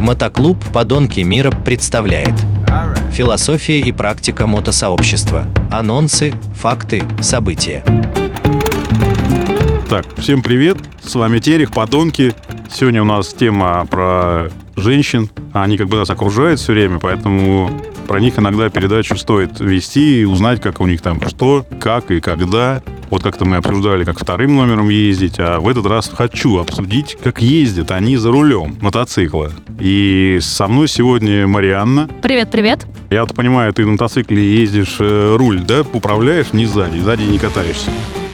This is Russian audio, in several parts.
Мотоклуб «Подонки мира» представляет Философия и практика мотосообщества. Анонсы, факты, события. Так, всем привет, с вами Терех, Подонки. Сегодня у нас тема про женщин. Они как бы нас окружают все время, поэтому про них иногда передачу стоит вести и узнать, как у них там что, как и когда. Вот как-то мы обсуждали, как вторым номером ездить, а в этот раз хочу обсудить, как ездят они за рулем мотоцикла. И со мной сегодня Марианна. Привет, привет. Я вот понимаю, ты на мотоцикле ездишь э, руль, да, управляешь не сзади, сзади не катаешься.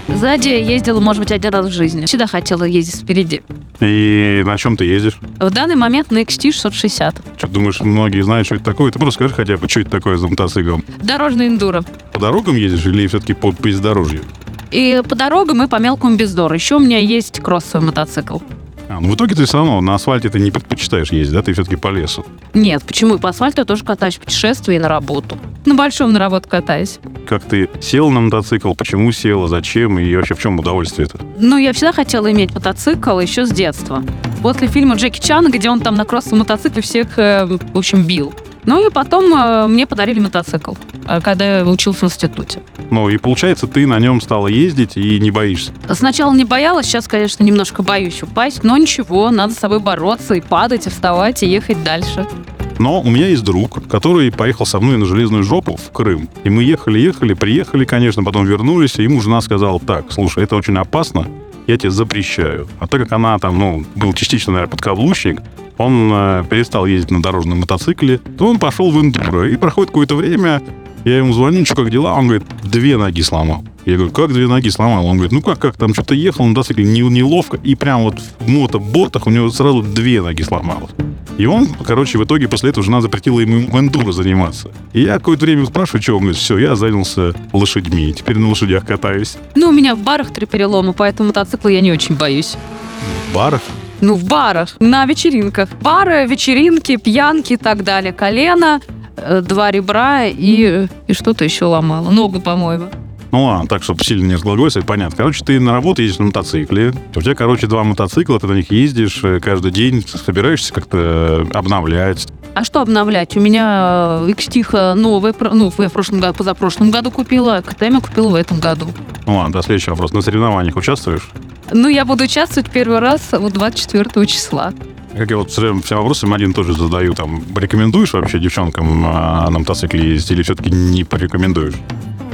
Сзади ездила, может быть, один раз в жизни. Всегда хотела ездить впереди. И на чем ты ездишь? В данный момент на XT 660. Что, думаешь, многие знают, что это такое? Ты просто скажи хотя бы, что это такое за мотоцикл? Дорожный эндуро. По дорогам ездишь или все-таки по бездорожью? И по дорогам, и по мелкому бездору. Еще у меня есть кроссовый мотоцикл. А, ну в итоге ты все равно на асфальте ты не предпочитаешь ездить, да? Ты все-таки по лесу. Нет, почему? По асфальту я тоже катаюсь в путешествии и на работу. На большом на работу катаюсь. Как ты сел на мотоцикл, почему села, зачем и вообще в чем удовольствие это? Ну, я всегда хотела иметь мотоцикл еще с детства. После фильма Джеки Чана, где он там на кроссовом мотоцикле всех, э, в общем, бил. Ну и потом э, мне подарили мотоцикл, когда я учился в институте. Ну и получается, ты на нем стала ездить и не боишься. Сначала не боялась, сейчас, конечно, немножко боюсь упасть, но ничего, надо с собой бороться и падать, и вставать, и ехать дальше. Но у меня есть друг, который поехал со мной на железную жопу в Крым. И мы ехали, ехали, приехали, конечно, потом вернулись, и ему жена сказала, так, слушай, это очень опасно, я тебе запрещаю. А так как она там, ну, был частично, наверное, подкаблучник, он э, перестал ездить на дорожном мотоцикле, то он пошел в эндуро. И проходит какое-то время, я ему звоню, что как дела? Он говорит, две ноги сломал. Я говорю, как две ноги сломал? Он говорит, ну как, как, там что-то ехал на мотоцикле не, неловко, и прям вот в мотоботах у него сразу две ноги сломалось. И он, короче, в итоге после этого жена запретила ему в эндуро заниматься. И я какое-то время спрашиваю, что он говорит, все, я занялся лошадьми, теперь на лошадях катаюсь. Ну, у меня в барах три перелома, поэтому мотоцикла я не очень боюсь. В барах? Ну, в барах, на вечеринках. Бары, вечеринки, пьянки и так далее. Колено, два ребра и, и что-то еще ломало. Ногу, по-моему. Ну ладно, так, чтобы сильно не разглагольствовать, понятно. Короче, ты на работу ездишь на мотоцикле. У тебя, короче, два мотоцикла, ты на них ездишь э, каждый день, собираешься как-то обновлять. А что обновлять? У меня новый, про- ну, я в прошлом году, позапрошлом году купила, а КТМ купила в этом году. Ну ладно, да, следующий вопрос. На соревнованиях участвуешь? Ну, я буду участвовать первый раз вот 24 числа. Как я вот всем вопросам один тоже задаю, там, порекомендуешь вообще девчонкам а, на мотоцикле ездить или все-таки не порекомендуешь?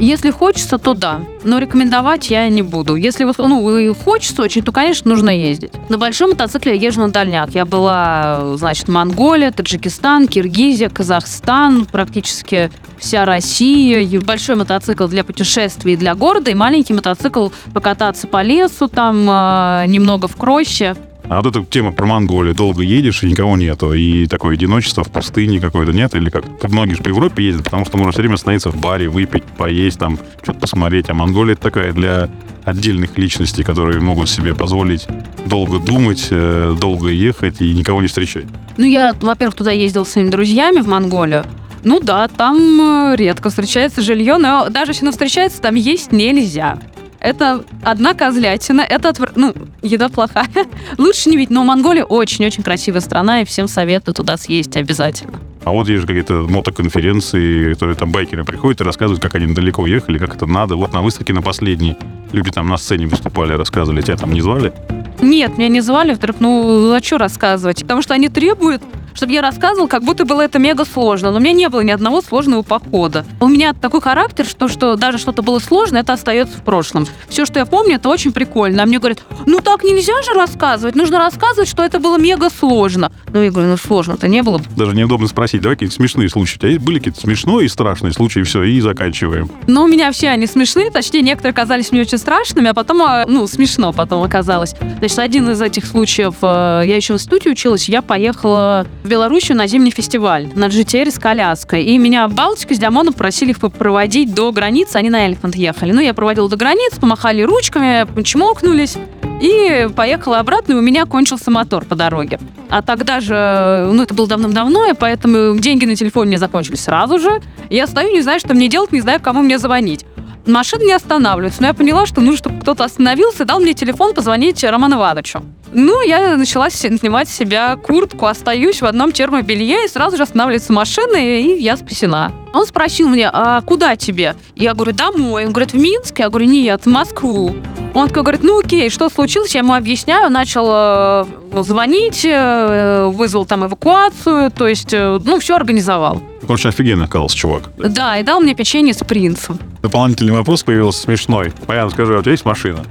Если хочется, то да. Но рекомендовать я не буду. Если ну, хочется очень, то, конечно, нужно ездить. На большом мотоцикле я езжу на дальняк. Я была, значит, Монголия, Таджикистан, Киргизия, Казахстан, практически вся Россия. И большой мотоцикл для путешествий для города, и маленький мотоцикл покататься по лесу, там э, немного в кроще. А вот эта тема про Монголию. Долго едешь, и никого нету. И такое одиночество в пустыне какое-то нет. Или как? Многие же по Европе ездят, потому что можно все время остановиться в баре, выпить, поесть, там, что-то посмотреть. А Монголия это такая для отдельных личностей, которые могут себе позволить долго думать, э, долго ехать и никого не встречать. Ну, я, во-первых, туда ездила с своими друзьями в Монголию. Ну да, там э, редко встречается жилье, но даже если оно встречается, там есть нельзя. Это одна козлятина, это отвр- ну, еда плохая. Лучше не видеть, но Монголия очень-очень красивая страна, и всем советую туда съездить обязательно. А вот есть же какие-то мотоконференции, которые там байкеры приходят и рассказывают, как они далеко ехали, как это надо. Вот на выставке на последней люди там на сцене выступали, рассказывали. Тебя там не звали? Нет, меня не звали, во-первых, ну, а что рассказывать? Потому что они требуют, чтобы я рассказывал, как будто было это мега сложно. Но у меня не было ни одного сложного похода. У меня такой характер, что, что даже что-то было сложно, это остается в прошлом. Все, что я помню, это очень прикольно. А мне говорят, ну так нельзя же рассказывать, нужно рассказывать, что это было мега сложно. Ну, я говорю, ну сложно-то не было. Даже неудобно спросить. Давай какие-то смешные случаи. У тебя были какие-то смешные и страшные случаи, все, и заканчиваем. Но у меня все они смешные, точнее, некоторые казались мне очень страшными, а потом, а, ну, смешно потом оказалось. Значит, один из этих случаев, э, я еще в институте училась, я поехала в Белоруссию на зимний фестиваль на GTR с коляской. И меня Балтика с Дямоном просили их проводить до границы, они на Эльфант ехали. Ну, я проводила до границ, помахали ручками, чмокнулись. И поехала обратно, и у меня кончился мотор по дороге. А тогда же, ну, это было давным-давно, и поэтому деньги на телефоне мне закончились сразу же. Я стою, не знаю, что мне делать, не знаю, кому мне звонить. Машина не останавливается, но я поняла, что нужно, чтобы кто-то остановился дал мне телефон позвонить Роману Ивановичу. Ну, я начала снимать с себя куртку, остаюсь в одном термобелье, и сразу же останавливается машина, и я спасена. Он спросил меня, а куда тебе? Я говорю, домой. Он говорит, в Минск? Я говорю, нет, в Москву. Он такой говорит, ну окей, что случилось? Я ему объясняю, начал э, звонить, э, вызвал там эвакуацию, то есть, э, ну, все организовал. Очень офигенно оказался чувак. Да, и дал мне печенье с принцем. Дополнительный вопрос появился смешной. Понятно, скажи, а у тебя есть машина?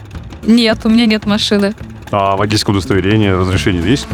Нет, у меня нет машины. А водительское удостоверение, разрешение есть?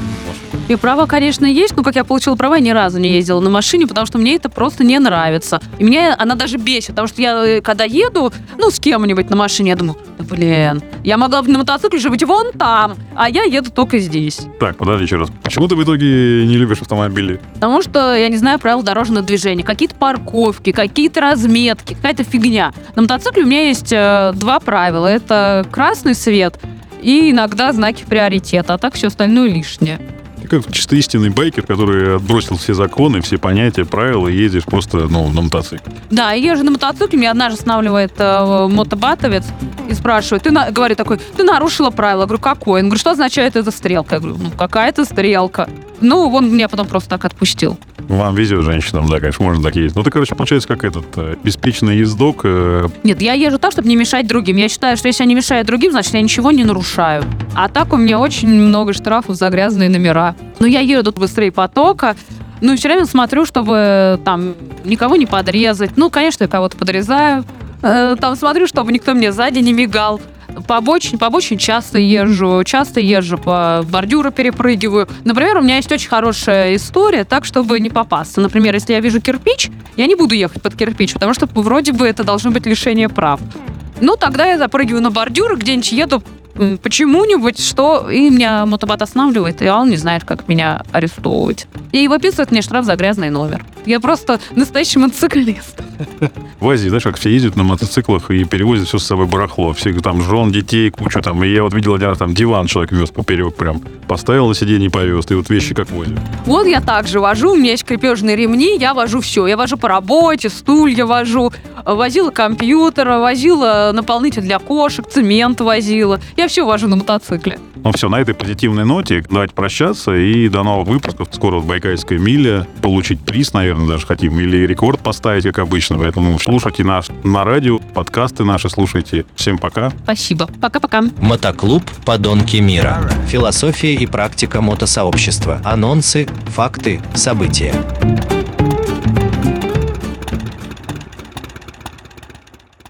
И права, конечно, есть, но как я получила права, я ни разу не ездила на машине, потому что мне это просто не нравится. И меня она даже бесит, потому что я, э, когда еду, ну, с кем-нибудь на машине, я думаю, да блин, я могла бы на мотоцикле же быть вон там, а я еду только здесь. Так, подожди еще раз. Почему ты в итоге не любишь автомобили? Потому что я не знаю правил дорожного движения, какие-то парковки, какие-то разметки, какая-то фигня. На мотоцикле у меня есть э, два правила. Это красный свет и иногда знаки приоритета, а так все остальное лишнее. Как чисто истинный байкер, который отбросил все законы, все понятия, правила, и ездишь просто ну, на мотоцикле. Да, и езжу на мотоцикле, меня однажды останавливает э, мотобатовец и спрашивает, ты на... говорит такой, ты нарушила правила. Я говорю, какое? Он говорит, что означает эта стрелка? Я говорю, ну какая-то стрелка. Ну, он меня потом просто так отпустил. Вам везет женщинам, да, конечно, можно так ездить. Ну, ты, короче, получается, как этот э, беспечный ездок. э, Нет, я езжу так, чтобы не мешать другим. Я считаю, что если я не мешаю другим, значит, я ничего не нарушаю. А так у меня очень много штрафов за грязные номера. Но я еду тут быстрее потока, ну, и все время смотрю, чтобы там никого не подрезать. Ну, конечно, я кого-то подрезаю. Э, Там смотрю, чтобы никто мне сзади не мигал. По обочине, по обочине часто езжу, часто езжу, по бордюру перепрыгиваю. Например, у меня есть очень хорошая история, так, чтобы не попасться. Например, если я вижу кирпич, я не буду ехать под кирпич, потому что вроде бы это должно быть лишение прав. Ну, тогда я запрыгиваю на бордюр, где-нибудь еду почему-нибудь, что... И меня мотобат останавливает, и он не знает, как меня арестовывать. И выписывает мне штраф за грязный номер. Я просто настоящий мотоциклист. В Азии, знаешь, как все ездят на мотоциклах и перевозят все с собой барахло. Все там жен, детей, кучу там. И я вот видел один раз там диван человек вез поперек прям. Поставил на сиденье и повез. И вот вещи как возят. Вот я также вожу, у меня есть крепежные ремни, я вожу все. Я вожу по работе, стулья вожу, возила компьютер, возила наполнитель для кошек, цемент возила. Я все вожу на мотоцикле. Ну все, на этой позитивной ноте давайте прощаться. И до новых выпусков. Скоро вот Байкальская миля. Получить приз, наверное, даже хотим. Или рекорд поставить, как обычно. Поэтому слушайте нас на радио, подкасты наши слушайте. Всем пока. Спасибо. Пока-пока. Мотоклуб «Подонки мира». Философия и практика мотосообщества. Анонсы, факты, события.